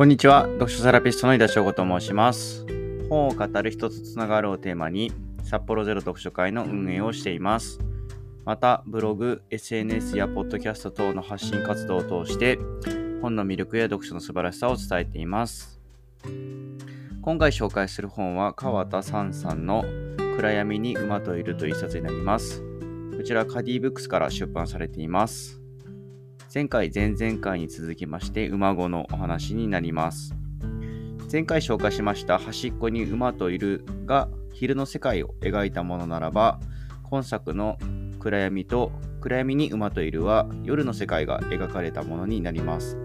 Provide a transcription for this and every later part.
こんにちは。読書セラピストの井田翔吾と申します。本を語る人とつながるをテーマに、札幌ゼロ読書会の運営をしています。また、ブログ、SNS やポッドキャスト等の発信活動を通して、本の魅力や読書の素晴らしさを伝えています。今回紹介する本は、川田三さんの暗闇に馬といるという一冊になります。こちら、カディブックスから出版されています。前回、前々回に続きまして、馬子のお話になります。前回紹介しました端っこに馬といるが昼の世界を描いたものならば、今作の暗闇と暗闇に馬といるは夜の世界が描かれたものになります。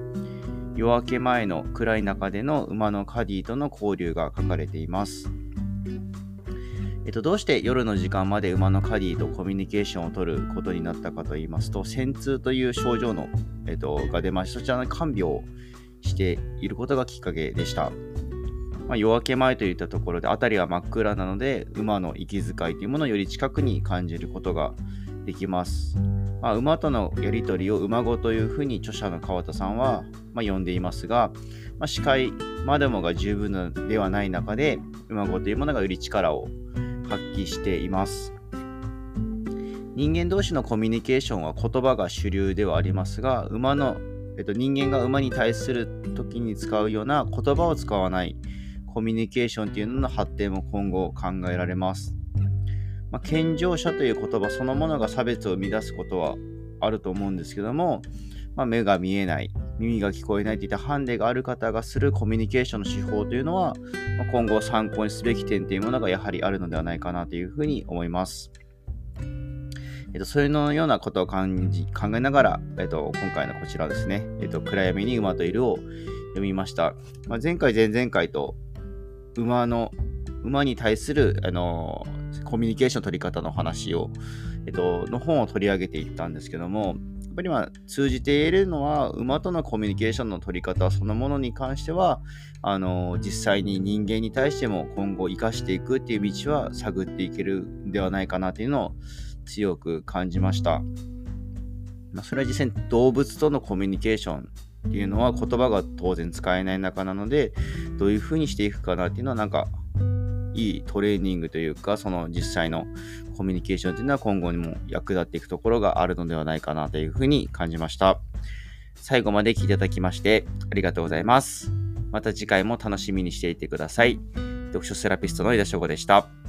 夜明け前の暗い中での馬のカディとの交流が書かれています。えっと、どうして夜の時間まで馬のカディとコミュニケーションを取ることになったかと言いますと、戦痛という症状の、えっと、が出まして、そちらの看病をしていることがきっかけでした。まあ、夜明け前といったところで、辺りは真っ暗なので、馬の息遣いというものをより近くに感じることができます。まあ、馬とのやり取りを馬語というふうに著者の川田さんは、まあ、呼んでいますが、まあ、視界までもが十分ではない中で、馬語というものがより力を発揮しています。人間同士のコミュニケーションは言葉が主流ではありますが、馬の、えっと、人間が馬に対する時に使うような言葉を使わないコミュニケーションというのの発展も今後考えられます。まあ、健常者という言葉そのものが差別を生み出すことはあると思うんですけども、まあ、目が見えない、耳が聞こえないといったハンデがある方がするコミュニケーションの手法というのは、ま、今後参考にすべき点というものがやはりあるのではないかなというふうに思います。えっと、そういうのようなことを感じ考えながら、えっと、今回のこちらですね、えっと、暗闇に馬といるを読みました。まあ、前回、前々回と馬の、馬に対する、あのコミュニケーションの取り方の話を、えっと、の本を取り上げていったんですけども、ぱりまあ通じているのは、馬とのコミュニケーションの取り方そのものに関しては、あの実際に人間に対しても今後生かしていくっていう道は探っていけるんではないかなというのを強く感じました。まあ、それは実際に動物とのコミュニケーションっていうのは言葉が当然使えない中なので、どういうふうにしていくかなっていうのはなんかいいトレーニングというか、その実際のコミュニケーションというのは今後にも役立っていくところがあるのではないかなというふうに感じました。最後まで聞いていただきましてありがとうございます。また次回も楽しみにしていてください。読書セラピストの井田翔吾でした。